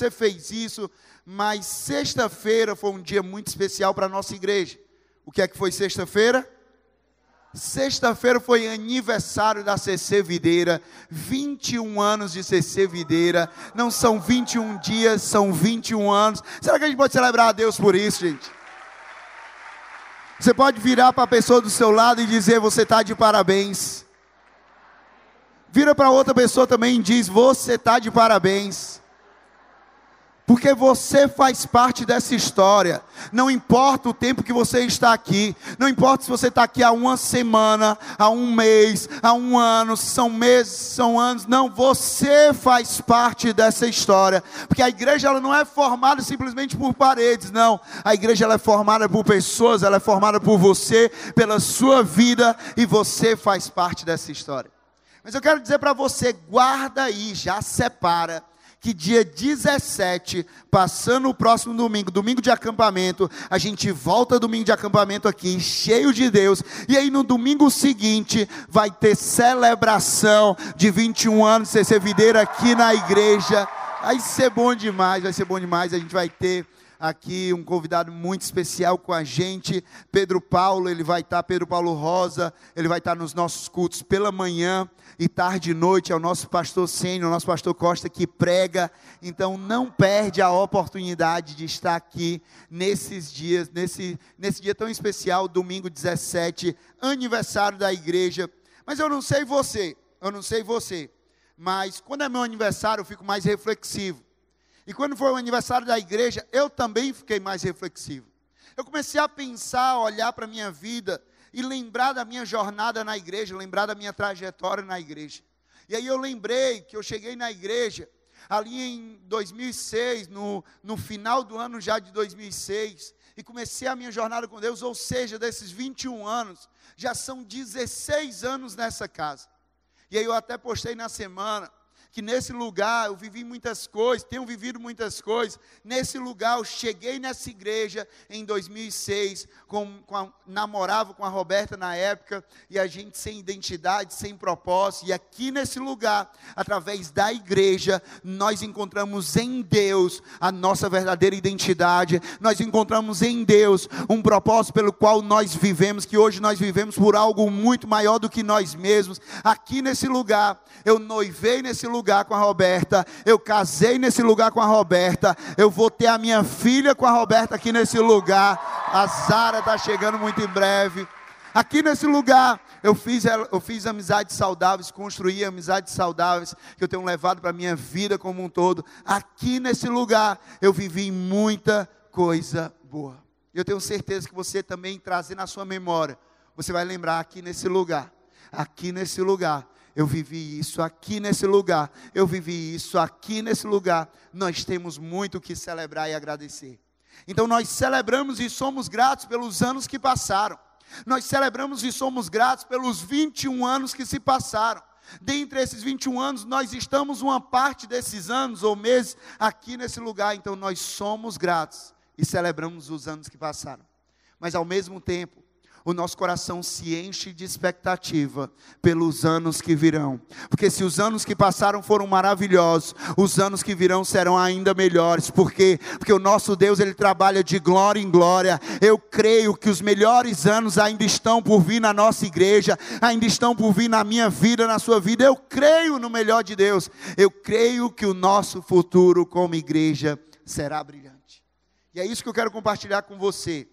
você fez isso, mas sexta-feira foi um dia muito especial para a nossa igreja. O que é que foi sexta-feira? Sexta-feira foi aniversário da CC Videira, 21 anos de CC Videira. Não são 21 dias, são 21 anos. Será que a gente pode celebrar a Deus por isso, gente? Você pode virar para a pessoa do seu lado e dizer: Você está de parabéns. Vira para outra pessoa também e diz: Você está de parabéns porque você faz parte dessa história. Não importa o tempo que você está aqui, não importa se você está aqui há uma semana, há um mês, há um ano, são meses, se são anos, não, você faz parte dessa história, porque a igreja ela não é formada simplesmente por paredes, não, a igreja ela é formada por pessoas, ela é formada por você, pela sua vida, e você faz parte dessa história. Mas eu quero dizer para você, guarda aí, já separa que dia 17, passando o próximo domingo, domingo de acampamento, a gente volta domingo de acampamento aqui, cheio de Deus, e aí no domingo seguinte vai ter celebração de 21 anos de CC Videira aqui na igreja. Vai ser bom demais, vai ser bom demais. A gente vai ter aqui um convidado muito especial com a gente, Pedro Paulo, ele vai estar, Pedro Paulo Rosa, ele vai estar nos nossos cultos pela manhã e tarde e noite é o nosso pastor Sênior, o nosso pastor Costa que prega. Então não perde a oportunidade de estar aqui nesses dias, nesse, nesse dia tão especial, domingo 17, aniversário da igreja. Mas eu não sei você, eu não sei você, mas quando é meu aniversário eu fico mais reflexivo. E quando foi o aniversário da igreja, eu também fiquei mais reflexivo. Eu comecei a pensar, olhar para a minha vida e lembrar da minha jornada na igreja, lembrar da minha trajetória na igreja. E aí eu lembrei que eu cheguei na igreja ali em 2006, no, no final do ano já de 2006, e comecei a minha jornada com Deus, ou seja, desses 21 anos, já são 16 anos nessa casa. E aí eu até postei na semana, que nesse lugar eu vivi muitas coisas, tenho vivido muitas coisas. Nesse lugar eu cheguei nessa igreja em 2006, com, com a, namorava com a Roberta na época, e a gente sem identidade, sem propósito. E aqui nesse lugar, através da igreja, nós encontramos em Deus a nossa verdadeira identidade. Nós encontramos em Deus um propósito pelo qual nós vivemos, que hoje nós vivemos por algo muito maior do que nós mesmos. Aqui nesse lugar, eu noivei nesse lugar lugar com a Roberta, eu casei nesse lugar com a Roberta, eu vou ter a minha filha com a Roberta aqui nesse lugar. A Zara está chegando muito em breve. Aqui nesse lugar, eu fiz, eu fiz amizades saudáveis, construí amizades saudáveis que eu tenho levado para a minha vida como um todo. Aqui nesse lugar, eu vivi muita coisa boa. Eu tenho certeza que você também trazer na sua memória, você vai lembrar aqui nesse lugar. Aqui nesse lugar, eu vivi isso aqui nesse lugar, eu vivi isso aqui nesse lugar. Nós temos muito que celebrar e agradecer. Então nós celebramos e somos gratos pelos anos que passaram. Nós celebramos e somos gratos pelos 21 anos que se passaram. Dentre esses 21 anos, nós estamos uma parte desses anos ou meses aqui nesse lugar, então nós somos gratos e celebramos os anos que passaram. Mas ao mesmo tempo, o nosso coração se enche de expectativa pelos anos que virão. Porque se os anos que passaram foram maravilhosos, os anos que virão serão ainda melhores. Por quê? Porque o nosso Deus, ele trabalha de glória em glória. Eu creio que os melhores anos ainda estão por vir na nossa igreja, ainda estão por vir na minha vida, na sua vida. Eu creio no melhor de Deus. Eu creio que o nosso futuro como igreja será brilhante. E é isso que eu quero compartilhar com você.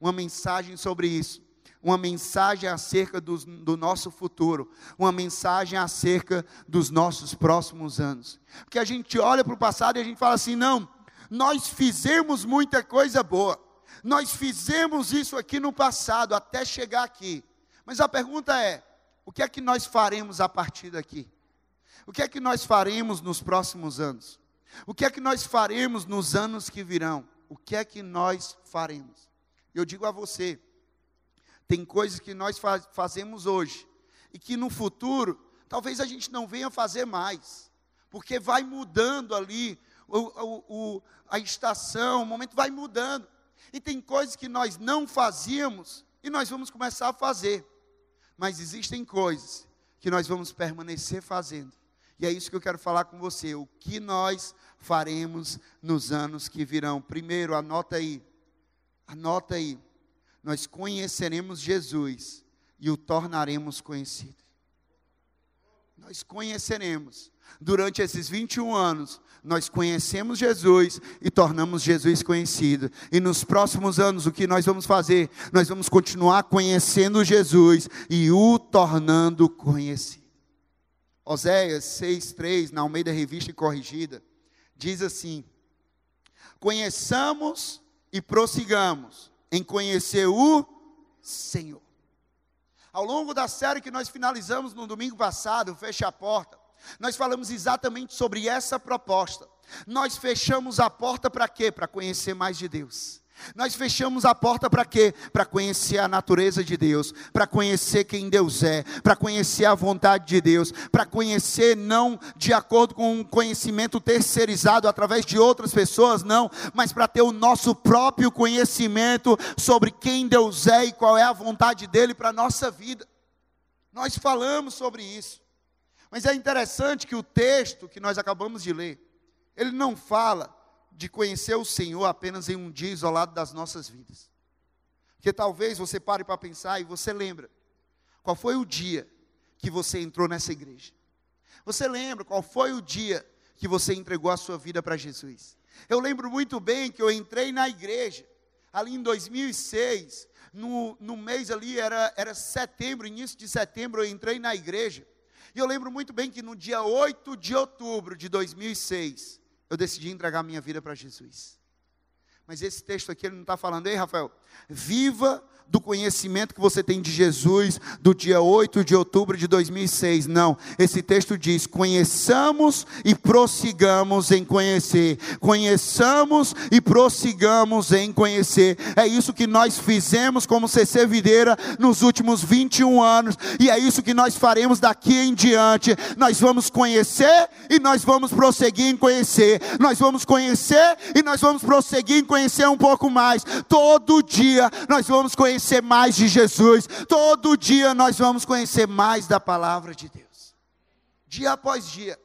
Uma mensagem sobre isso uma mensagem acerca do, do nosso futuro, uma mensagem acerca dos nossos próximos anos. Porque a gente olha para o passado e a gente fala assim: não, nós fizemos muita coisa boa, nós fizemos isso aqui no passado até chegar aqui. Mas a pergunta é: o que é que nós faremos a partir daqui? O que é que nós faremos nos próximos anos? O que é que nós faremos nos anos que virão? O que é que nós faremos? Eu digo a você, tem coisas que nós faz, fazemos hoje e que no futuro talvez a gente não venha fazer mais, porque vai mudando ali o, o, o, a estação, o momento vai mudando. E tem coisas que nós não fazíamos e nós vamos começar a fazer. Mas existem coisas que nós vamos permanecer fazendo. E é isso que eu quero falar com você. O que nós faremos nos anos que virão? Primeiro, anota aí. Anota aí. Nós conheceremos Jesus e o tornaremos conhecido. Nós conheceremos. Durante esses 21 anos, nós conhecemos Jesus e tornamos Jesus conhecido. E nos próximos anos, o que nós vamos fazer? Nós vamos continuar conhecendo Jesus e o tornando conhecido. Oséias 6,3, na Almeida Revista e Corrigida, diz assim: Conheçamos e prossigamos em conhecer o Senhor. Ao longo da série que nós finalizamos no domingo passado, Fecha a Porta, nós falamos exatamente sobre essa proposta. Nós fechamos a porta para quê? Para conhecer mais de Deus. Nós fechamos a porta para quê? Para conhecer a natureza de Deus, para conhecer quem Deus é, para conhecer a vontade de Deus, para conhecer não de acordo com um conhecimento terceirizado através de outras pessoas, não, mas para ter o nosso próprio conhecimento sobre quem Deus é e qual é a vontade dele para a nossa vida. Nós falamos sobre isso. Mas é interessante que o texto que nós acabamos de ler, ele não fala de conhecer o Senhor apenas em um dia isolado das nossas vidas. Porque talvez você pare para pensar e você lembra qual foi o dia que você entrou nessa igreja. Você lembra qual foi o dia que você entregou a sua vida para Jesus? Eu lembro muito bem que eu entrei na igreja ali em 2006, no, no mês ali era, era setembro, início de setembro, eu entrei na igreja. E eu lembro muito bem que no dia 8 de outubro de 2006, eu decidi entregar minha vida para Jesus. Mas esse texto aqui ele não está falando, ei Rafael, viva do conhecimento que você tem de Jesus do dia 8 de outubro de 2006. Não, esse texto diz: conheçamos e prossigamos em conhecer. Conheçamos e prossigamos em conhecer. É isso que nós fizemos como CC Videira nos últimos 21 anos, e é isso que nós faremos daqui em diante. Nós vamos conhecer e nós vamos prosseguir em conhecer. Nós vamos conhecer e nós vamos prosseguir em conhecer um pouco mais. Todo dia nós vamos conhecer mais de Jesus, todo dia nós vamos conhecer mais da palavra de Deus, dia após dia.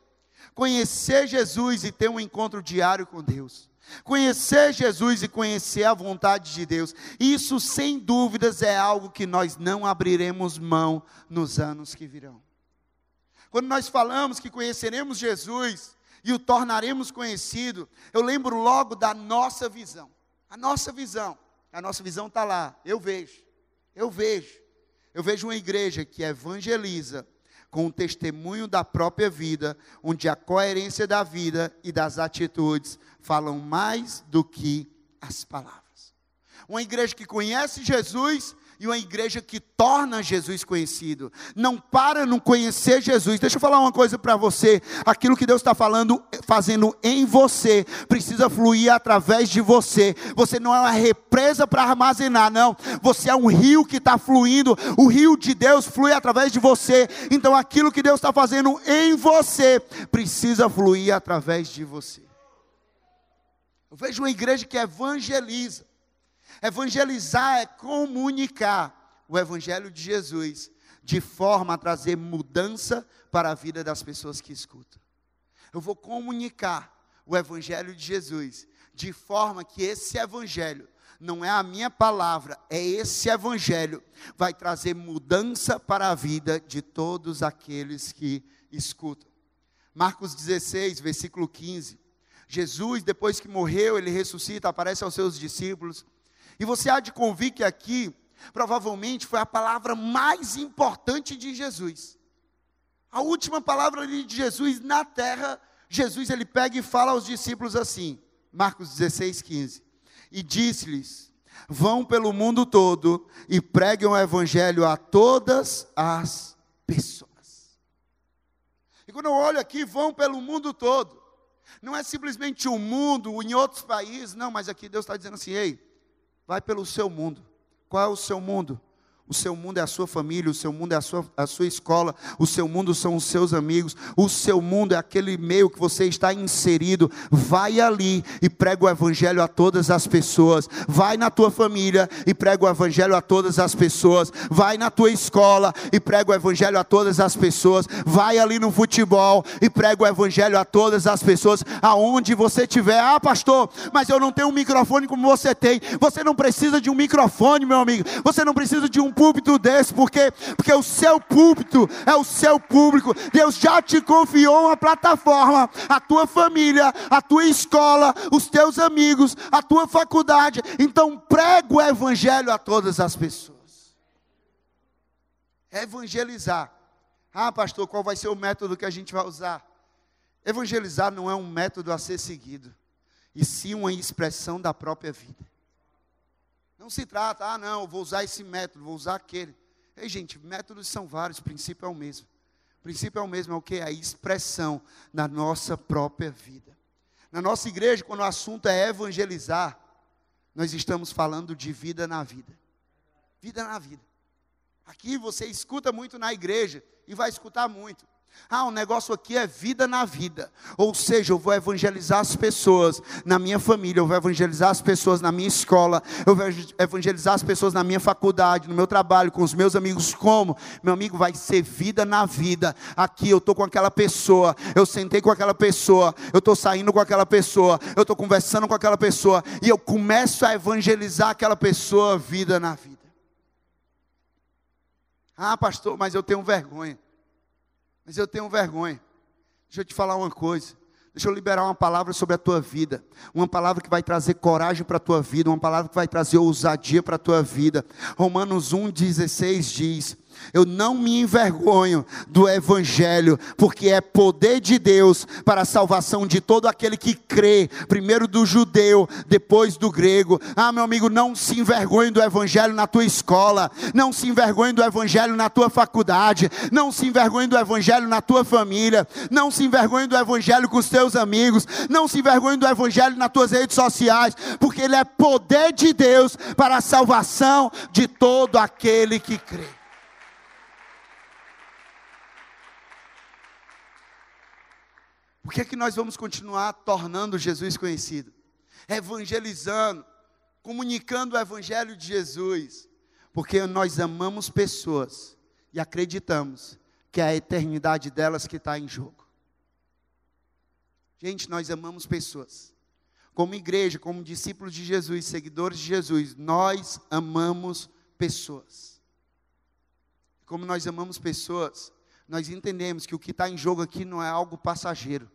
Conhecer Jesus e ter um encontro diário com Deus. Conhecer Jesus e conhecer a vontade de Deus, isso sem dúvidas é algo que nós não abriremos mão nos anos que virão. Quando nós falamos que conheceremos Jesus e o tornaremos conhecido, eu lembro logo da nossa visão. A nossa visão. A nossa visão está lá. Eu vejo. Eu vejo. Eu vejo uma igreja que evangeliza com o testemunho da própria vida, onde a coerência da vida e das atitudes falam mais do que as palavras. Uma igreja que conhece Jesus e uma igreja que torna Jesus conhecido. Não para no conhecer Jesus. Deixa eu falar uma coisa para você. Aquilo que Deus está falando, fazendo em você, precisa fluir através de você. Você não é uma represa para armazenar, não. Você é um rio que está fluindo. O rio de Deus flui através de você. Então aquilo que Deus está fazendo em você precisa fluir através de você. Eu vejo uma igreja que evangeliza Evangelizar é comunicar o Evangelho de Jesus de forma a trazer mudança para a vida das pessoas que escutam. Eu vou comunicar o Evangelho de Jesus de forma que esse Evangelho não é a minha palavra, é esse Evangelho, vai trazer mudança para a vida de todos aqueles que escutam. Marcos 16, versículo 15. Jesus, depois que morreu, ele ressuscita, aparece aos seus discípulos e você há de convir que aqui, provavelmente, foi a palavra mais importante de Jesus. A última palavra de Jesus na terra, Jesus ele pega e fala aos discípulos assim, Marcos 16, 15. E disse-lhes: Vão pelo mundo todo e preguem o evangelho a todas as pessoas. E quando eu olho aqui, vão pelo mundo todo. Não é simplesmente o mundo, em outros países, não, mas aqui Deus está dizendo assim: ei, vai pelo seu mundo. Qual é o seu mundo? O seu mundo é a sua família, o seu mundo é a sua, a sua escola, o seu mundo são os seus amigos, o seu mundo é aquele meio que você está inserido. Vai ali e prega o evangelho a todas as pessoas. Vai na tua família e prega o evangelho a todas as pessoas. Vai na tua escola e prega o evangelho a todas as pessoas. Vai ali no futebol e prega o evangelho a todas as pessoas, aonde você estiver. Ah, pastor, mas eu não tenho um microfone como você tem. Você não precisa de um microfone, meu amigo. Você não precisa de um púlpito desse, porque, porque o seu púlpito é o seu público. Deus já te confiou uma plataforma, a tua família, a tua escola, os teus amigos, a tua faculdade. Então prega o evangelho a todas as pessoas. Evangelizar. Ah, pastor, qual vai ser o método que a gente vai usar? Evangelizar não é um método a ser seguido, e sim uma expressão da própria vida. Não se trata, ah, não, vou usar esse método, vou usar aquele. Ei, gente, métodos são vários, o princípio é o mesmo. O princípio é o mesmo, é o que? É a expressão na nossa própria vida. Na nossa igreja, quando o assunto é evangelizar, nós estamos falando de vida na vida. Vida na vida. Aqui você escuta muito na igreja e vai escutar muito. Ah, o negócio aqui é vida na vida. Ou seja, eu vou evangelizar as pessoas na minha família, eu vou evangelizar as pessoas na minha escola, eu vou evangelizar as pessoas na minha faculdade, no meu trabalho, com os meus amigos. Como? Meu amigo, vai ser vida na vida. Aqui eu estou com aquela pessoa, eu sentei com aquela pessoa, eu estou saindo com aquela pessoa, eu estou conversando com aquela pessoa, e eu começo a evangelizar aquela pessoa vida na vida. Ah, pastor, mas eu tenho vergonha mas eu tenho vergonha. Deixa eu te falar uma coisa. Deixa eu liberar uma palavra sobre a tua vida. Uma palavra que vai trazer coragem para a tua vida. Uma palavra que vai trazer ousadia para a tua vida. Romanos 1,16 diz: eu não me envergonho do Evangelho, porque é poder de Deus para a salvação de todo aquele que crê, primeiro do judeu, depois do grego. Ah, meu amigo, não se envergonhe do Evangelho na tua escola, não se envergonhe do Evangelho na tua faculdade, não se envergonhe do Evangelho na tua família, não se envergonhe do Evangelho com os teus amigos, não se envergonhe do Evangelho nas tuas redes sociais, porque ele é poder de Deus para a salvação de todo aquele que crê. Por que, é que nós vamos continuar tornando Jesus conhecido? Evangelizando, comunicando o Evangelho de Jesus. Porque nós amamos pessoas e acreditamos que é a eternidade delas que está em jogo. Gente, nós amamos pessoas. Como igreja, como discípulos de Jesus, seguidores de Jesus, nós amamos pessoas. Como nós amamos pessoas, nós entendemos que o que está em jogo aqui não é algo passageiro.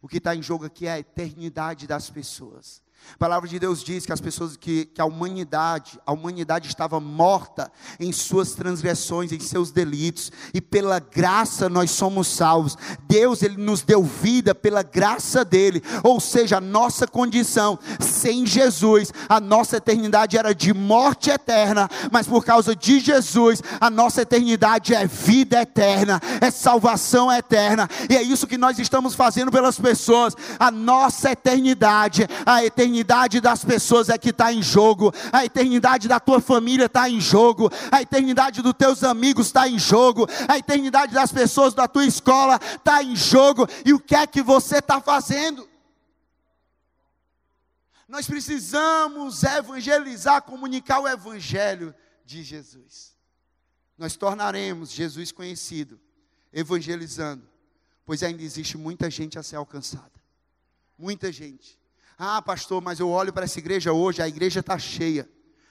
O que está em jogo aqui é a eternidade das pessoas. A palavra de Deus diz que as pessoas que, que a humanidade, a humanidade estava morta em suas transgressões, em seus delitos, e pela graça nós somos salvos. Deus ele nos deu vida pela graça dele, ou seja, a nossa condição sem Jesus, a nossa eternidade era de morte eterna, mas por causa de Jesus, a nossa eternidade é vida eterna, é salvação eterna. E é isso que nós estamos fazendo pelas pessoas. A nossa eternidade, a eternidade eternidade das pessoas é que está em jogo, a eternidade da tua família está em jogo, a eternidade dos teus amigos está em jogo, a eternidade das pessoas da tua escola está em jogo, e o que é que você está fazendo? Nós precisamos evangelizar, comunicar o evangelho de Jesus. Nós tornaremos Jesus conhecido, evangelizando, pois ainda existe muita gente a ser alcançada. Muita gente. Ah, pastor, mas eu olho para essa igreja hoje, a igreja está cheia.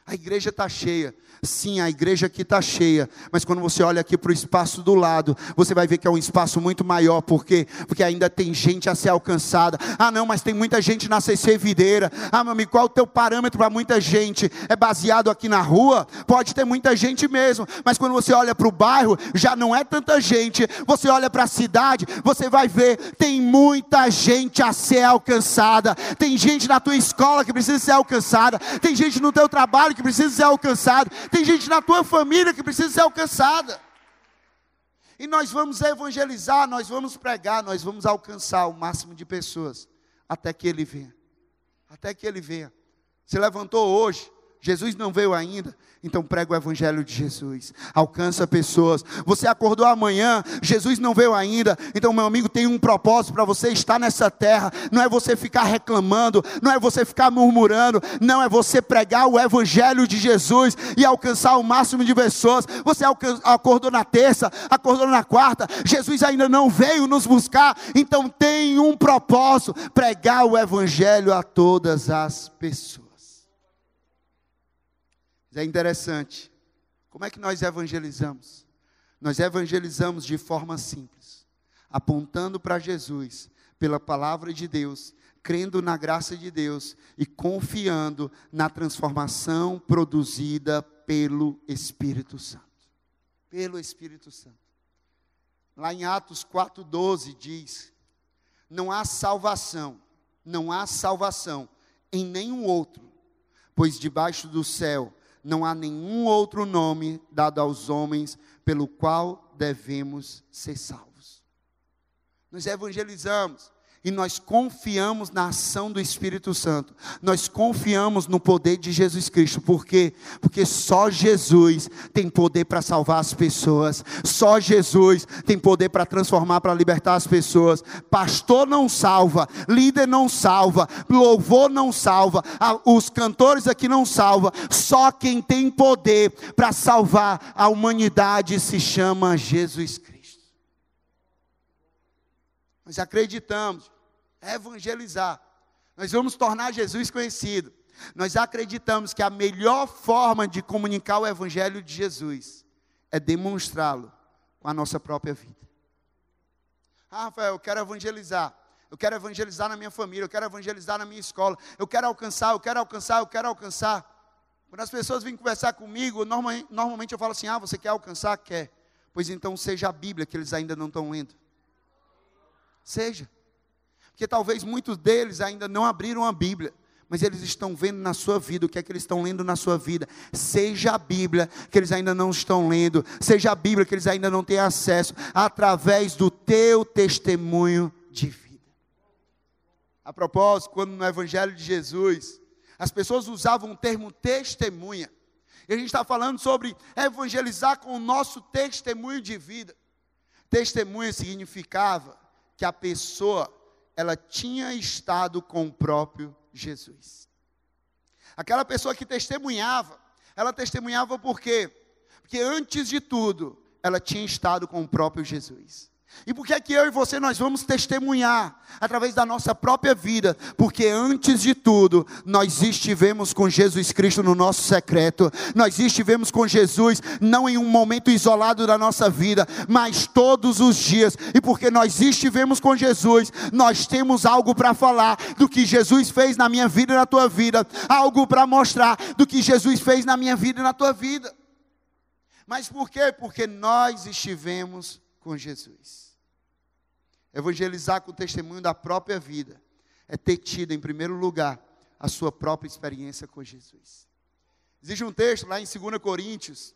A igreja está cheia. Sim, a igreja aqui está cheia. Mas quando você olha aqui para o espaço do lado, você vai ver que é um espaço muito maior. Por quê? Porque ainda tem gente a ser alcançada. Ah, não, mas tem muita gente na CC Videira. Ah, meu qual é o teu parâmetro para muita gente? É baseado aqui na rua? Pode ter muita gente mesmo. Mas quando você olha para o bairro, já não é tanta gente. Você olha para a cidade, você vai ver, tem muita gente a ser alcançada. Tem gente na tua escola que precisa ser alcançada. Tem gente no teu trabalho que precisa ser alcançado. Tem gente na tua família que precisa ser alcançada. E nós vamos evangelizar, nós vamos pregar, nós vamos alcançar o máximo de pessoas até que ele venha. Até que ele venha. Se levantou hoje, Jesus não veio ainda, então prega o evangelho de Jesus. Alcança pessoas. Você acordou amanhã, Jesus não veio ainda, então meu amigo tem um propósito para você estar nessa terra. Não é você ficar reclamando, não é você ficar murmurando, não é você pregar o evangelho de Jesus e alcançar o máximo de pessoas. Você acordou na terça, acordou na quarta, Jesus ainda não veio nos buscar, então tem um propósito, pregar o evangelho a todas as pessoas. É interessante. Como é que nós evangelizamos? Nós evangelizamos de forma simples, apontando para Jesus, pela palavra de Deus, crendo na graça de Deus e confiando na transformação produzida pelo Espírito Santo. Pelo Espírito Santo. Lá em Atos 4,12 diz: Não há salvação, não há salvação em nenhum outro, pois debaixo do céu não há nenhum outro nome dado aos homens pelo qual devemos ser salvos. Nós evangelizamos, e nós confiamos na ação do Espírito Santo. Nós confiamos no poder de Jesus Cristo. Por quê? Porque só Jesus tem poder para salvar as pessoas. Só Jesus tem poder para transformar, para libertar as pessoas. Pastor não salva, líder não salva, louvor não salva, os cantores aqui não salva. Só quem tem poder para salvar a humanidade se chama Jesus Cristo. Nós acreditamos evangelizar. Nós vamos tornar Jesus conhecido. Nós acreditamos que a melhor forma de comunicar o evangelho de Jesus é demonstrá-lo com a nossa própria vida. Ah, Rafael, eu quero evangelizar. Eu quero evangelizar na minha família, eu quero evangelizar na minha escola. Eu quero alcançar, eu quero alcançar, eu quero alcançar. Quando as pessoas vêm conversar comigo, normalmente, normalmente eu falo assim: "Ah, você quer alcançar? Quer?" Pois então seja a Bíblia que eles ainda não estão lendo. Seja porque talvez muitos deles ainda não abriram a Bíblia, mas eles estão vendo na sua vida o que é que eles estão lendo na sua vida. Seja a Bíblia que eles ainda não estão lendo, seja a Bíblia que eles ainda não têm acesso, através do teu testemunho de vida. A propósito, quando no Evangelho de Jesus, as pessoas usavam o termo testemunha, e a gente está falando sobre evangelizar com o nosso testemunho de vida. Testemunha significava que a pessoa ela tinha estado com o próprio Jesus. Aquela pessoa que testemunhava, ela testemunhava por quê? Porque antes de tudo, ela tinha estado com o próprio Jesus. E por que é que eu e você nós vamos testemunhar através da nossa própria vida? Porque antes de tudo, nós estivemos com Jesus Cristo no nosso secreto. Nós estivemos com Jesus não em um momento isolado da nossa vida, mas todos os dias. E porque nós estivemos com Jesus, nós temos algo para falar do que Jesus fez na minha vida e na tua vida, algo para mostrar do que Jesus fez na minha vida e na tua vida. Mas por quê? Porque nós estivemos com Jesus. Evangelizar com o testemunho da própria vida é ter tido, em primeiro lugar, a sua própria experiência com Jesus. Existe um texto lá em 2 Coríntios,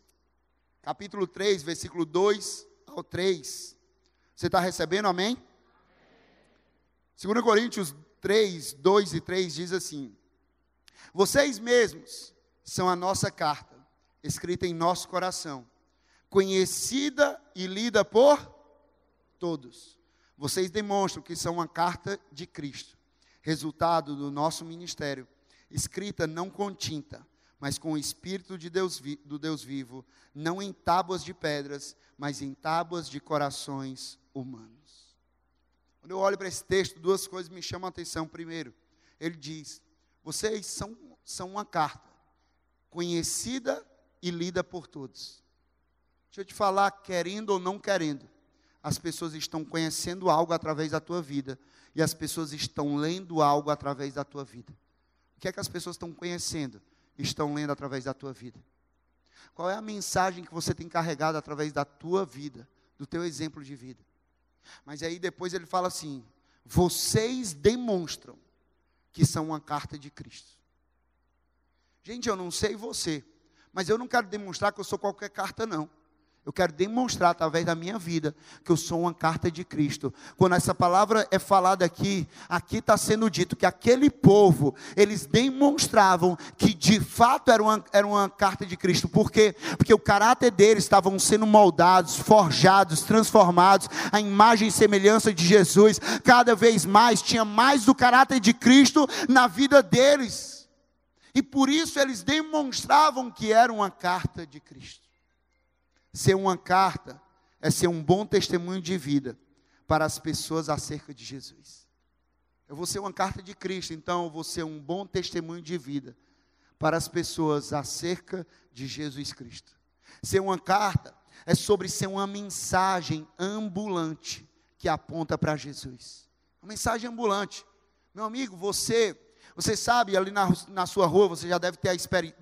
capítulo 3, versículo 2 ao 3. Você está recebendo, amém? 2 Coríntios 3, 2 e 3 diz assim: Vocês mesmos são a nossa carta, escrita em nosso coração conhecida e lida por todos. Vocês demonstram que são uma carta de Cristo, resultado do nosso ministério, escrita não com tinta, mas com o Espírito de Deus, do Deus vivo, não em tábuas de pedras, mas em tábuas de corações humanos. Quando eu olho para esse texto, duas coisas me chamam a atenção. Primeiro, ele diz: vocês são, são uma carta, conhecida e lida por todos. Deixa eu te falar, querendo ou não querendo, as pessoas estão conhecendo algo através da tua vida e as pessoas estão lendo algo através da tua vida. O que é que as pessoas estão conhecendo? Estão lendo através da tua vida. Qual é a mensagem que você tem carregado através da tua vida, do teu exemplo de vida? Mas aí depois ele fala assim: vocês demonstram que são uma carta de Cristo. Gente, eu não sei você, mas eu não quero demonstrar que eu sou qualquer carta, não. Eu quero demonstrar através da minha vida que eu sou uma carta de Cristo. Quando essa palavra é falada aqui, aqui está sendo dito que aquele povo, eles demonstravam que de fato era uma, era uma carta de Cristo. Por quê? Porque o caráter deles estavam sendo moldados, forjados, transformados à imagem e semelhança de Jesus. Cada vez mais tinha mais do caráter de Cristo na vida deles. E por isso eles demonstravam que era uma carta de Cristo. Ser uma carta é ser um bom testemunho de vida para as pessoas acerca de Jesus. Eu vou ser uma carta de Cristo, então eu vou ser um bom testemunho de vida para as pessoas acerca de Jesus Cristo. Ser uma carta é sobre ser uma mensagem ambulante que aponta para Jesus. Uma mensagem ambulante. Meu amigo, você, você sabe, ali na, na sua rua, você já deve ter,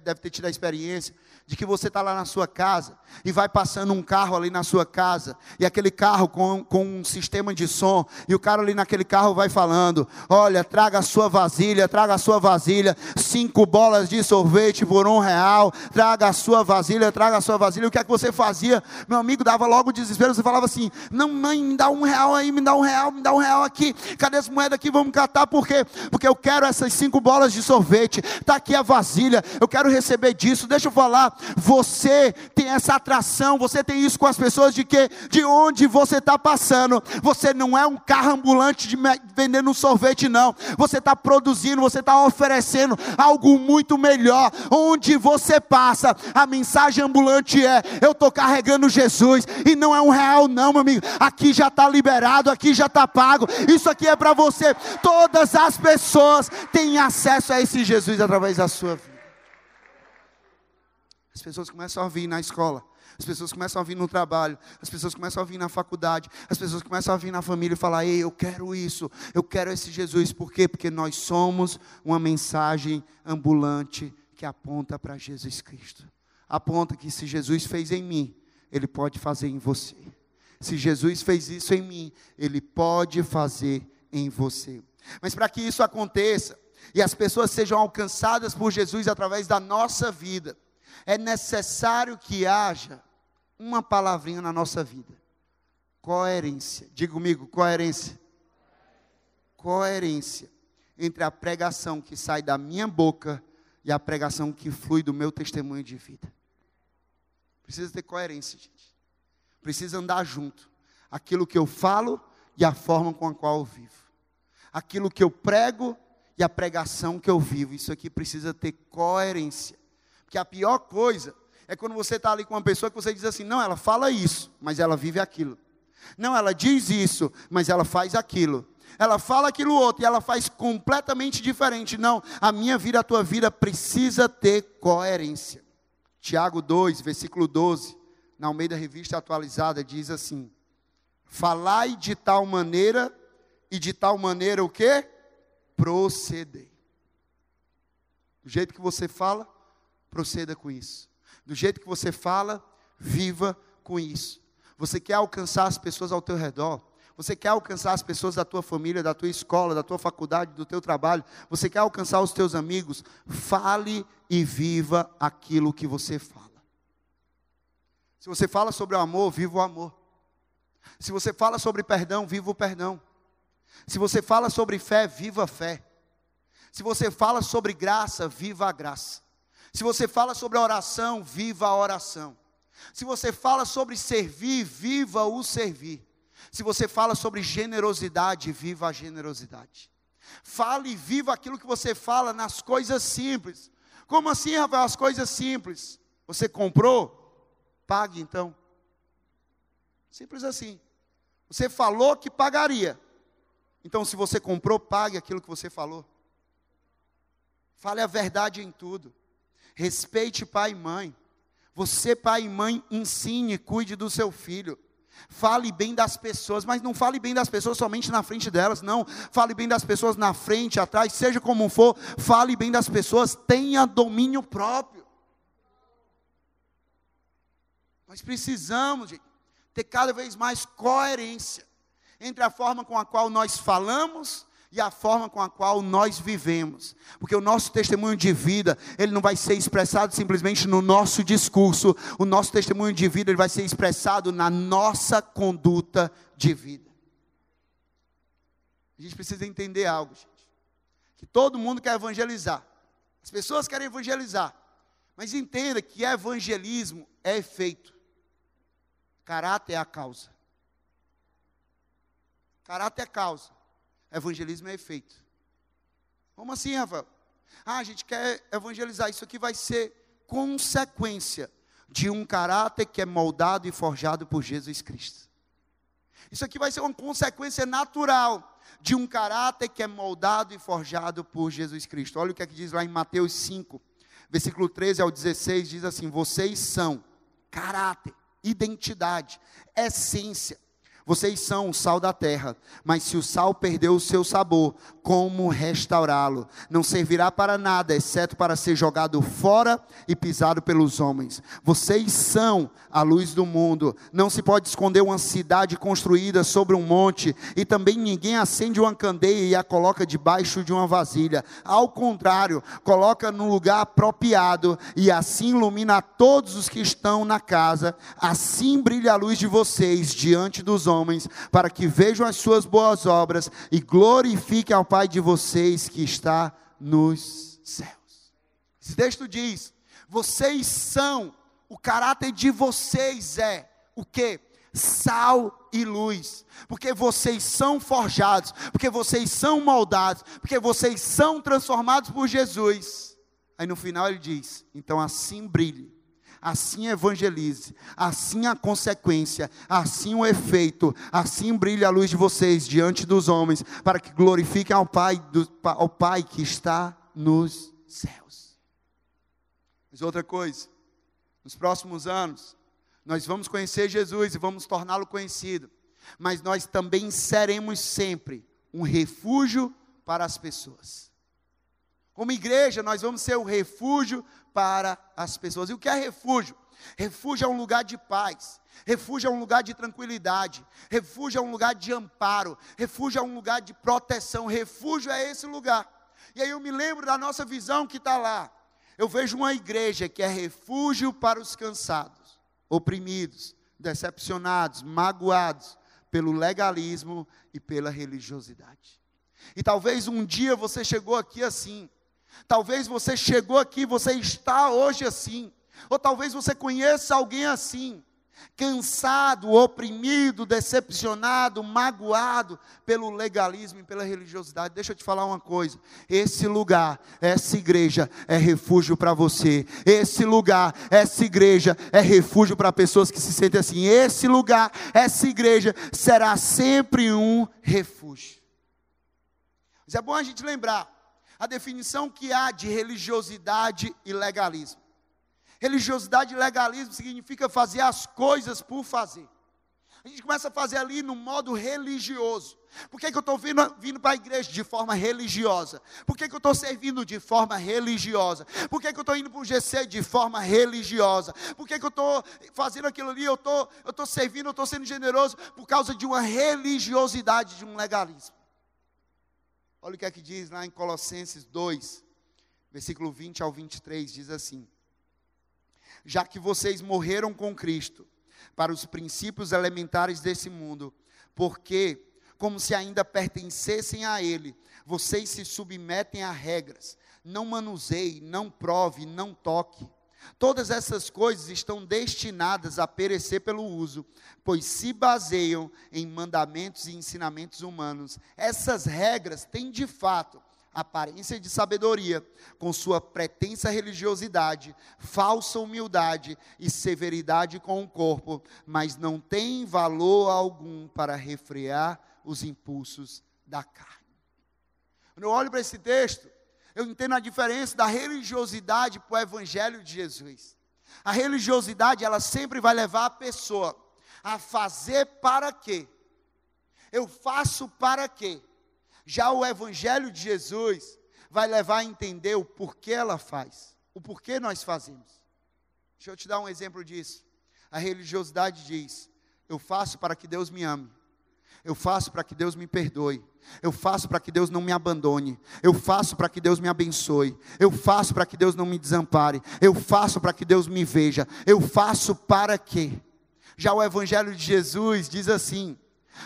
deve ter tido a experiência de que você está lá na sua casa e vai passando um carro ali na sua casa, e aquele carro com, com um sistema de som, e o cara ali naquele carro vai falando: Olha, traga a sua vasilha, traga a sua vasilha, cinco bolas de sorvete por um real, traga a sua vasilha, traga a sua vasilha. O que é que você fazia? Meu amigo dava logo desespero, você falava assim: Não, mãe, me dá um real aí, me dá um real, me dá um real aqui, cadê as moedas aqui? Vamos catar, por quê? Porque eu quero essas cinco bolas de sorvete, está aqui a vasilha, eu quero receber disso, deixa eu falar você tem essa atração, você tem isso com as pessoas de que de onde você está passando, você não é um carro ambulante de vendendo um sorvete, não. Você está produzindo, você está oferecendo algo muito melhor. Onde você passa, a mensagem ambulante é: eu estou carregando Jesus, e não é um real, não, meu amigo. Aqui já está liberado, aqui já está pago. Isso aqui é para você. Todas as pessoas têm acesso a esse Jesus através da sua vida. As pessoas começam a vir na escola, as pessoas começam a vir no trabalho, as pessoas começam a vir na faculdade, as pessoas começam a vir na família e falar: Ei, eu quero isso, eu quero esse Jesus. Por quê? Porque nós somos uma mensagem ambulante que aponta para Jesus Cristo. Aponta que se Jesus fez em mim, Ele pode fazer em você. Se Jesus fez isso em mim, Ele pode fazer em você. Mas para que isso aconteça e as pessoas sejam alcançadas por Jesus através da nossa vida, é necessário que haja uma palavrinha na nossa vida: coerência. Diga comigo, coerência. Coerência entre a pregação que sai da minha boca e a pregação que flui do meu testemunho de vida. Precisa ter coerência, gente. Precisa andar junto. Aquilo que eu falo e a forma com a qual eu vivo. Aquilo que eu prego e a pregação que eu vivo. Isso aqui precisa ter coerência que a pior coisa é quando você está ali com uma pessoa que você diz assim: não, ela fala isso, mas ela vive aquilo. Não, ela diz isso, mas ela faz aquilo. Ela fala aquilo outro e ela faz completamente diferente. Não, a minha vida, a tua vida precisa ter coerência. Tiago 2, versículo 12, na Almeida Revista Atualizada, diz assim: Falai de tal maneira, e de tal maneira o que? Procedei. Do jeito que você fala, proceda com isso. Do jeito que você fala, viva com isso. Você quer alcançar as pessoas ao teu redor? Você quer alcançar as pessoas da tua família, da tua escola, da tua faculdade, do teu trabalho? Você quer alcançar os teus amigos? Fale e viva aquilo que você fala. Se você fala sobre o amor, viva o amor. Se você fala sobre perdão, viva o perdão. Se você fala sobre fé, viva a fé. Se você fala sobre graça, viva a graça. Se você fala sobre oração, viva a oração. Se você fala sobre servir, viva o servir. Se você fala sobre generosidade, viva a generosidade. Fale e viva aquilo que você fala nas coisas simples. Como assim, Rafael? As coisas simples. Você comprou? Pague então. Simples assim. Você falou que pagaria. Então, se você comprou, pague aquilo que você falou. Fale a verdade em tudo. Respeite pai e mãe. Você, pai e mãe, ensine, cuide do seu filho. Fale bem das pessoas, mas não fale bem das pessoas somente na frente delas, não. Fale bem das pessoas na frente, atrás, seja como for, fale bem das pessoas, tenha domínio próprio. Nós precisamos gente, ter cada vez mais coerência entre a forma com a qual nós falamos e a forma com a qual nós vivemos. Porque o nosso testemunho de vida, ele não vai ser expressado simplesmente no nosso discurso. O nosso testemunho de vida, ele vai ser expressado na nossa conduta de vida. A gente precisa entender algo, gente. Que todo mundo quer evangelizar. As pessoas querem evangelizar. Mas entenda que evangelismo é efeito. Caráter é a causa. Caráter é causa. Evangelismo é efeito. Como assim, Rafael? Ah, a gente quer evangelizar. Isso aqui vai ser consequência de um caráter que é moldado e forjado por Jesus Cristo. Isso aqui vai ser uma consequência natural de um caráter que é moldado e forjado por Jesus Cristo. Olha o que é que diz lá em Mateus 5, versículo 13 ao 16, diz assim: Vocês são caráter, identidade, essência. Vocês são o sal da terra, mas se o sal perdeu o seu sabor, como restaurá-lo? Não servirá para nada, exceto para ser jogado fora e pisado pelos homens. Vocês são a luz do mundo. Não se pode esconder uma cidade construída sobre um monte, e também ninguém acende uma candeia e a coloca debaixo de uma vasilha. Ao contrário, coloca no lugar apropriado e assim ilumina todos os que estão na casa. Assim brilha a luz de vocês diante dos homens, para que vejam as suas boas obras e glorifiquem ao Pai de vocês que está nos céus. Esse texto diz: vocês são, o caráter de vocês é o que? Sal e luz, porque vocês são forjados, porque vocês são moldados, porque vocês são transformados por Jesus. Aí no final ele diz: então assim brilhe assim evangelize, assim a consequência, assim o efeito, assim brilha a luz de vocês diante dos homens, para que glorifiquem ao Pai, do, ao Pai que está nos céus. Mas outra coisa, nos próximos anos, nós vamos conhecer Jesus e vamos torná-lo conhecido, mas nós também seremos sempre um refúgio para as pessoas. Como igreja, nós vamos ser o refúgio para as pessoas. E o que é refúgio? Refúgio é um lugar de paz, refúgio é um lugar de tranquilidade, refúgio é um lugar de amparo, refúgio é um lugar de proteção, refúgio é esse lugar. E aí eu me lembro da nossa visão que está lá. Eu vejo uma igreja que é refúgio para os cansados, oprimidos, decepcionados, magoados pelo legalismo e pela religiosidade. E talvez um dia você chegou aqui assim, Talvez você chegou aqui, você está hoje assim. Ou talvez você conheça alguém assim, cansado, oprimido, decepcionado, magoado pelo legalismo e pela religiosidade. Deixa eu te falar uma coisa: esse lugar, essa igreja é refúgio para você. Esse lugar, essa igreja é refúgio para pessoas que se sentem assim. Esse lugar, essa igreja será sempre um refúgio. Mas é bom a gente lembrar a definição que há de religiosidade e legalismo. Religiosidade e legalismo significa fazer as coisas por fazer. A gente começa a fazer ali no modo religioso. Por que, que eu estou vindo, vindo para a igreja de forma religiosa? Por que, que eu estou servindo de forma religiosa? Por que, que eu estou indo para o GC de forma religiosa? Por que, que eu estou fazendo aquilo ali? Eu eu estou servindo, eu estou sendo generoso por causa de uma religiosidade, de um legalismo. Olha o que é que diz lá em Colossenses 2, versículo 20 ao 23, diz assim: Já que vocês morreram com Cristo para os princípios elementares desse mundo, porque, como se ainda pertencessem a Ele, vocês se submetem a regras, não manuseie, não prove, não toque Todas essas coisas estão destinadas a perecer pelo uso, pois se baseiam em mandamentos e ensinamentos humanos. Essas regras têm de fato aparência de sabedoria, com sua pretensa religiosidade, falsa humildade e severidade com o corpo, mas não têm valor algum para refrear os impulsos da carne. Quando eu olho para esse texto, eu entendo a diferença da religiosidade para o evangelho de Jesus. A religiosidade, ela sempre vai levar a pessoa a fazer para quê? Eu faço para quê? Já o evangelho de Jesus vai levar a entender o porquê ela faz, o porquê nós fazemos. Deixa eu te dar um exemplo disso. A religiosidade diz: eu faço para que Deus me ame. Eu faço para que Deus me perdoe. Eu faço para que Deus não me abandone. Eu faço para que Deus me abençoe. Eu faço para que Deus não me desampare. Eu faço para que Deus me veja. Eu faço para quê? Já o Evangelho de Jesus diz assim: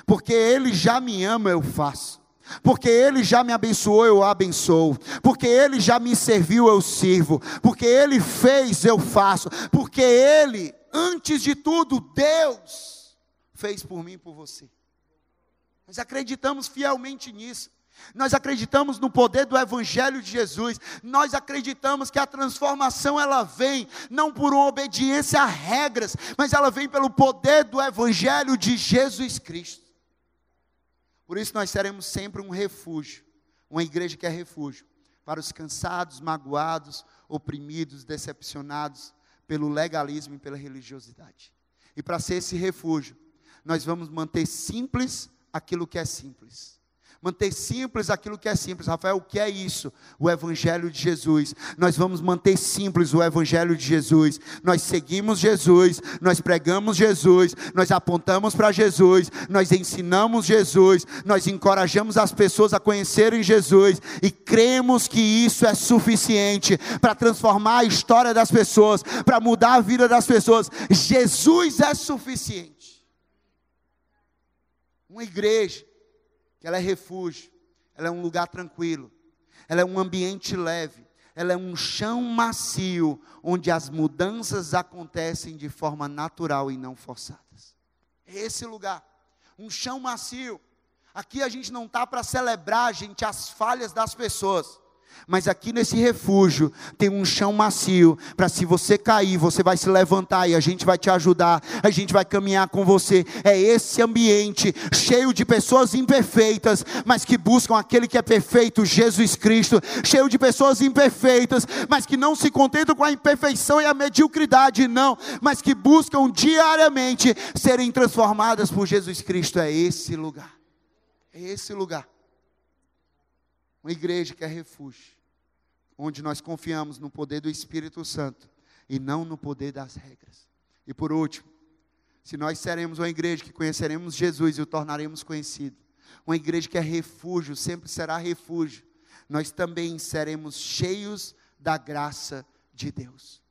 porque Ele já me ama, eu faço. Porque Ele já me abençoou, eu abençoo. Porque Ele já me serviu, eu sirvo. Porque Ele fez, eu faço. Porque Ele, antes de tudo, Deus fez por mim e por você. Nós acreditamos fielmente nisso. Nós acreditamos no poder do evangelho de Jesus. Nós acreditamos que a transformação ela vem não por uma obediência a regras, mas ela vem pelo poder do evangelho de Jesus Cristo. Por isso nós seremos sempre um refúgio, uma igreja que é refúgio para os cansados, magoados, oprimidos, decepcionados pelo legalismo e pela religiosidade. E para ser esse refúgio, nós vamos manter simples aquilo que é simples. Manter simples aquilo que é simples. Rafael, o que é isso? O Evangelho de Jesus. Nós vamos manter simples o Evangelho de Jesus. Nós seguimos Jesus, nós pregamos Jesus, nós apontamos para Jesus, nós ensinamos Jesus, nós encorajamos as pessoas a conhecerem Jesus e cremos que isso é suficiente para transformar a história das pessoas, para mudar a vida das pessoas. Jesus é suficiente. Uma igreja, que ela é refúgio, ela é um lugar tranquilo, ela é um ambiente leve, ela é um chão macio, onde as mudanças acontecem de forma natural e não forçadas. É esse lugar, um chão macio. Aqui a gente não está para celebrar, gente, as falhas das pessoas. Mas aqui nesse refúgio tem um chão macio para se você cair, você vai se levantar e a gente vai te ajudar, a gente vai caminhar com você. É esse ambiente cheio de pessoas imperfeitas, mas que buscam aquele que é perfeito, Jesus Cristo, cheio de pessoas imperfeitas, mas que não se contentam com a imperfeição e a mediocridade, não, mas que buscam diariamente serem transformadas por Jesus Cristo. É esse lugar. É esse lugar. Uma igreja que é refúgio, onde nós confiamos no poder do Espírito Santo e não no poder das regras. E por último, se nós seremos uma igreja que conheceremos Jesus e o tornaremos conhecido, uma igreja que é refúgio, sempre será refúgio, nós também seremos cheios da graça de Deus.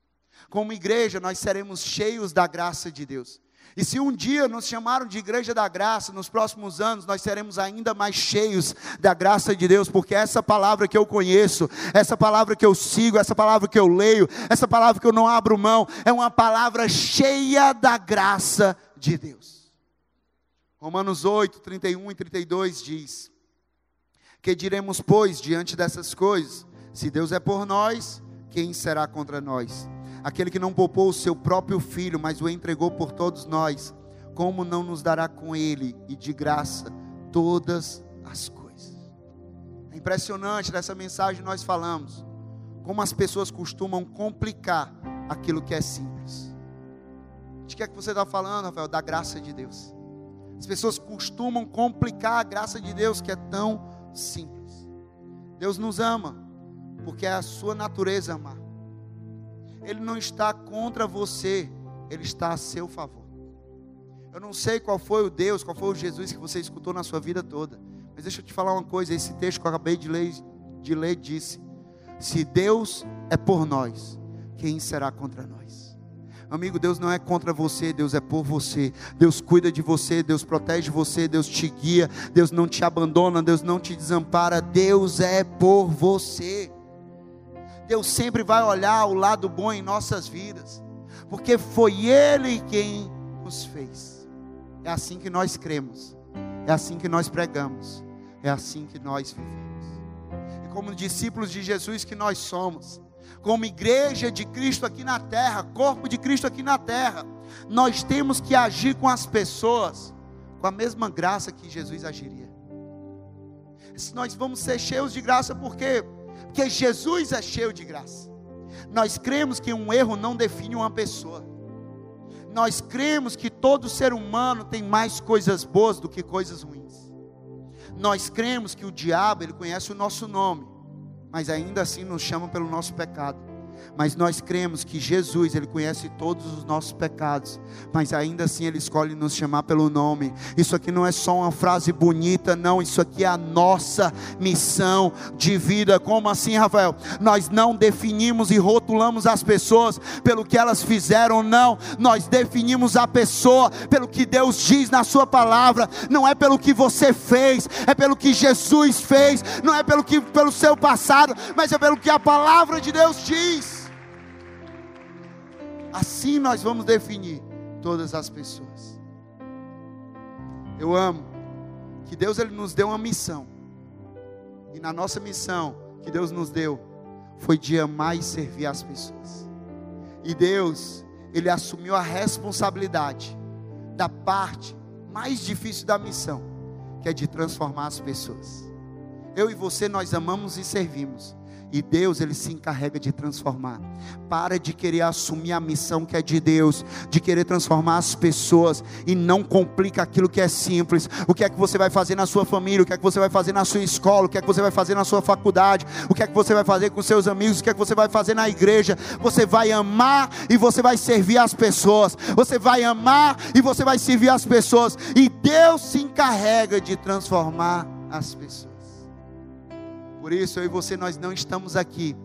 Como igreja, nós seremos cheios da graça de Deus. E se um dia nos chamaram de igreja da graça, nos próximos anos nós seremos ainda mais cheios da graça de Deus, porque essa palavra que eu conheço, essa palavra que eu sigo, essa palavra que eu leio, essa palavra que eu não abro mão, é uma palavra cheia da graça de Deus. Romanos 8, 31 e 32 diz: Que diremos, pois, diante dessas coisas? Se Deus é por nós, quem será contra nós? aquele que não poupou o seu próprio filho, mas o entregou por todos nós, como não nos dará com ele e de graça todas as coisas? É impressionante nessa mensagem nós falamos como as pessoas costumam complicar aquilo que é simples. De que é que você está falando, Rafael? Da graça de Deus. As pessoas costumam complicar a graça de Deus que é tão simples. Deus nos ama, porque é a sua natureza amar. Ele não está contra você, ele está a seu favor. Eu não sei qual foi o Deus, qual foi o Jesus que você escutou na sua vida toda, mas deixa eu te falar uma coisa: esse texto que eu acabei de ler, de ler disse: Se Deus é por nós, quem será contra nós? Amigo, Deus não é contra você, Deus é por você. Deus cuida de você, Deus protege você, Deus te guia, Deus não te abandona, Deus não te desampara. Deus é por você. Deus sempre vai olhar o lado bom em nossas vidas, porque foi Ele quem nos fez. É assim que nós cremos, é assim que nós pregamos, é assim que nós vivemos. E como discípulos de Jesus que nós somos, como igreja de Cristo aqui na terra, corpo de Cristo aqui na terra, nós temos que agir com as pessoas com a mesma graça que Jesus agiria. Se nós vamos ser cheios de graça, porque porque Jesus é cheio de graça. Nós cremos que um erro não define uma pessoa. Nós cremos que todo ser humano tem mais coisas boas do que coisas ruins. Nós cremos que o diabo, ele conhece o nosso nome, mas ainda assim nos chama pelo nosso pecado. Mas nós cremos que Jesus, Ele conhece todos os nossos pecados, mas ainda assim Ele escolhe nos chamar pelo nome. Isso aqui não é só uma frase bonita, não, isso aqui é a nossa missão de vida. Como assim, Rafael? Nós não definimos e rotulamos as pessoas pelo que elas fizeram, não, nós definimos a pessoa pelo que Deus diz na Sua palavra, não é pelo que você fez, é pelo que Jesus fez, não é pelo que pelo seu passado, mas é pelo que a palavra de Deus diz. Assim nós vamos definir todas as pessoas. Eu amo que Deus ele nos deu uma missão. E na nossa missão que Deus nos deu foi de amar e servir as pessoas. E Deus, ele assumiu a responsabilidade da parte mais difícil da missão, que é de transformar as pessoas. Eu e você nós amamos e servimos. E Deus, ele se encarrega de transformar. Para de querer assumir a missão que é de Deus, de querer transformar as pessoas e não complica aquilo que é simples. O que é que você vai fazer na sua família? O que é que você vai fazer na sua escola? O que é que você vai fazer na sua faculdade? O que é que você vai fazer com seus amigos? O que é que você vai fazer na igreja? Você vai amar e você vai servir as pessoas. Você vai amar e você vai servir as pessoas. E Deus se encarrega de transformar as pessoas. Por isso, eu e você, nós não estamos aqui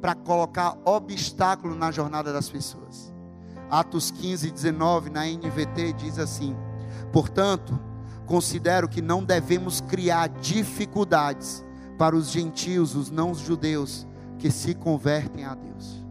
para colocar obstáculo na jornada das pessoas. Atos 15, 19, na NVT, diz assim: Portanto, considero que não devemos criar dificuldades para os gentios, os não-judeus, que se convertem a Deus.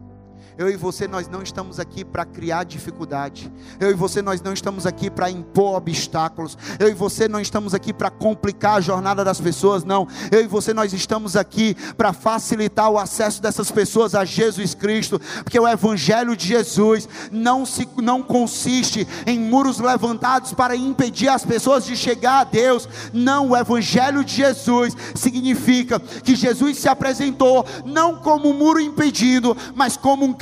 Eu e você, nós não estamos aqui para criar dificuldade. Eu e você, nós não estamos aqui para impor obstáculos. Eu e você, não estamos aqui para complicar a jornada das pessoas, não. Eu e você, nós estamos aqui para facilitar o acesso dessas pessoas a Jesus Cristo, porque o Evangelho de Jesus não, se, não consiste em muros levantados para impedir as pessoas de chegar a Deus. Não, o Evangelho de Jesus significa que Jesus se apresentou não como um muro impedido, mas como um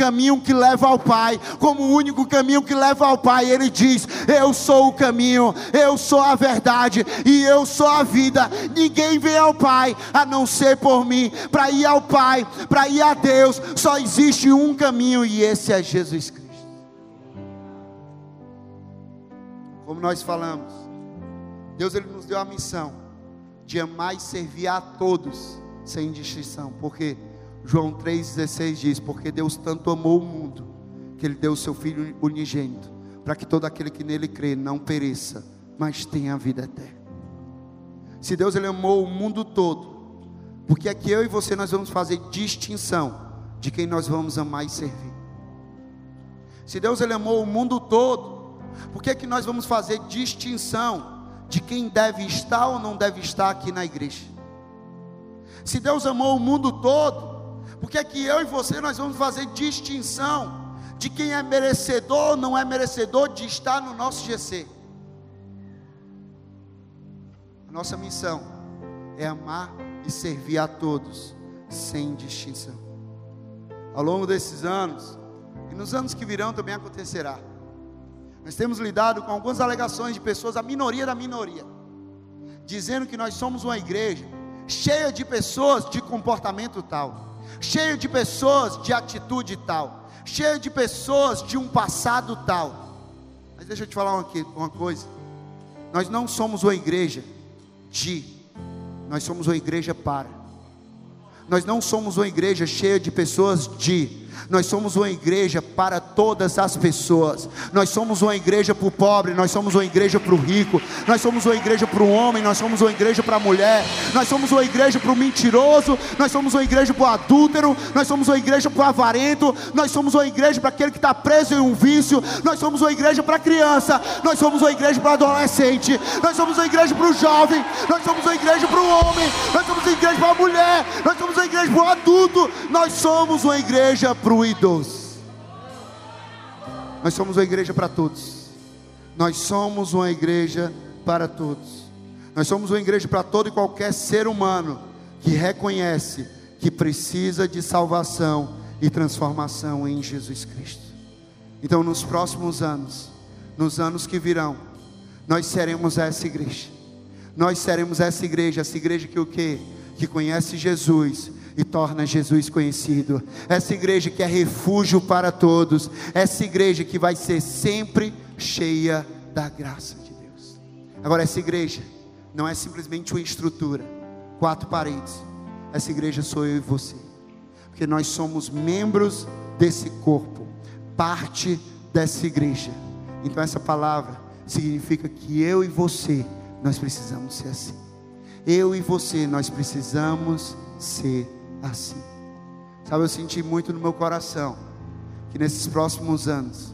que leva ao Pai, como o único caminho que leva ao Pai. Ele diz: Eu sou o caminho, eu sou a verdade e eu sou a vida. Ninguém vem ao Pai a não ser por mim. Para ir ao Pai, para ir a Deus, só existe um caminho e esse é Jesus Cristo. Como nós falamos, Deus ele nos deu a missão de amar e servir a todos sem distinção, porque João 3,16 diz: Porque Deus tanto amou o mundo, que Ele deu o seu Filho unigênito, para que todo aquele que nele crê não pereça, mas tenha a vida eterna. Se Deus ele amou o mundo todo, porque aqui eu e você nós vamos fazer distinção de quem nós vamos amar e servir. Se Deus ele amou o mundo todo, por que, que nós vamos fazer distinção de quem deve estar ou não deve estar aqui na igreja? Se Deus amou o mundo todo, porque é que eu e você nós vamos fazer distinção de quem é merecedor ou não é merecedor de estar no nosso GC. A nossa missão é amar e servir a todos, sem distinção. Ao longo desses anos, e nos anos que virão também acontecerá, nós temos lidado com algumas alegações de pessoas, a minoria da minoria, dizendo que nós somos uma igreja cheia de pessoas de comportamento tal cheio de pessoas de atitude tal, cheio de pessoas de um passado tal. Mas deixa eu te falar uma, uma coisa: nós não somos uma igreja de, nós somos uma igreja para. Nós não somos uma igreja cheia de pessoas de, nós somos uma igreja para todas as pessoas. Nós somos uma igreja para o pobre, nós somos uma igreja para o rico, nós somos uma igreja para o homem, nós somos uma igreja para a mulher, nós somos uma igreja para o mentiroso, nós somos uma igreja para o adúltero, nós somos uma igreja para o avarento, nós somos uma igreja para aquele que está preso em um vício, nós somos uma igreja para a criança, nós somos uma igreja para o adolescente, nós somos uma igreja para o jovem, nós somos uma igreja para o homem, nós somos uma igreja para a mulher, nós somos uma igreja para o adulto, nós somos uma igreja para. Nós somos uma igreja para todos. Nós somos uma igreja para todos. Nós somos uma igreja para todo e qualquer ser humano que reconhece que precisa de salvação e transformação em Jesus Cristo. Então, nos próximos anos, nos anos que virão, nós seremos essa igreja. Nós seremos essa igreja, essa igreja que o que? Que conhece Jesus e torna Jesus conhecido. Essa igreja que é refúgio para todos. Essa igreja que vai ser sempre cheia da graça de Deus. Agora, essa igreja não é simplesmente uma estrutura, quatro paredes. Essa igreja sou eu e você, porque nós somos membros desse corpo, parte dessa igreja. Então, essa palavra significa que eu e você, nós precisamos ser assim. Eu e você, nós precisamos ser assim. Sabe, eu senti muito no meu coração que nesses próximos anos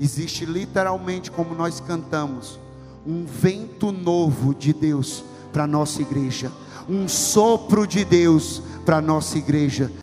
existe literalmente, como nós cantamos, um vento novo de Deus para nossa igreja, um sopro de Deus para nossa igreja.